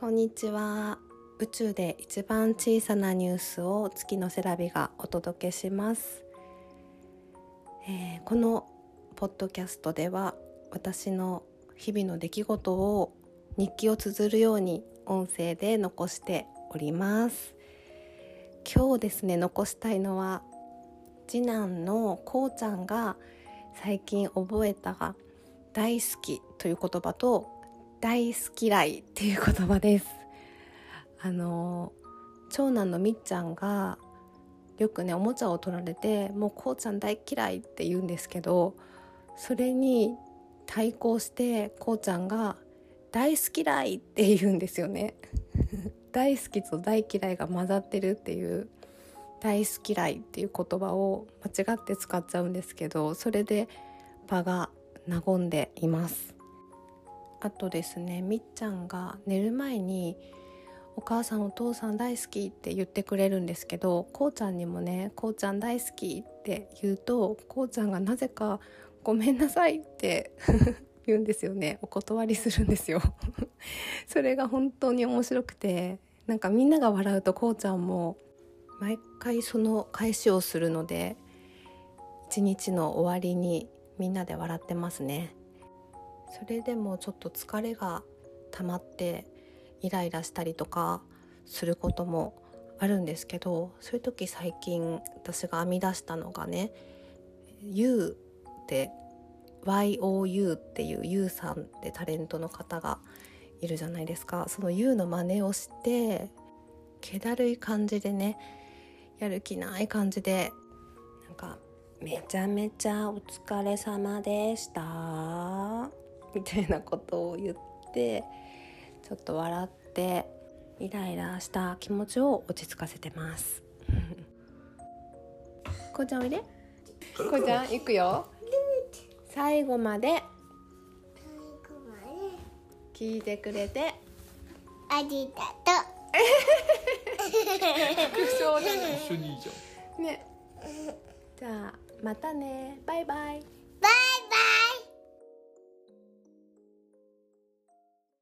こんにちは。宇宙で一番小さなニュースを月のセラビがお届けします、えー、このポッドキャストでは私の日々の出来事を日記を綴るように音声で残しております。今日ですね残したいのは次男のこうちゃんが最近覚えた大好きという言葉と大好き嫌いっていう言葉です。あの長男のみっちゃんがよくねおもちゃを取られてもうこうちゃん大嫌いって言うんですけどそれに対抗してこうちゃんが大好き嫌いって言うんですよね。大好きと大嫌いが混ざってるっていう大好き嫌いっていう言葉を間違って使っちゃうんですけどそれで場が和んでいます。あとですねみっちゃんが寝る前に「お母さんお父さん大好き」って言ってくれるんですけどこうちゃんにもね「こうちゃん大好き」って言うとこうちゃんがなぜか「ごめんなさい」って 言うんですよね。お断りするんですよ。それが本当に面白くてなんかみんなが笑うとこうちゃんも毎回その返しをするので一日の終わりにみんなで笑ってますね。それでもちょっと疲れが溜まってイライラしたりとかすることもあるんですけどそういう時最近私が編み出したのがね「YOU」って YOU っていう YOU さんってタレントの方がいるじゃないですか。その YOU の真似をして気だるい感じでねやる気ない感じでなんか「めちゃめちゃお疲れ様でした」みたいなことを言ってちょっと笑ってイライラした気持ちを落ち着かせてます。こうちゃんおいで。こうちゃん行くよ。最後まで。聞いてくれて。ありがとう。副賞ない一緒にいいじゃん。ね。じゃあまたね。バイバイ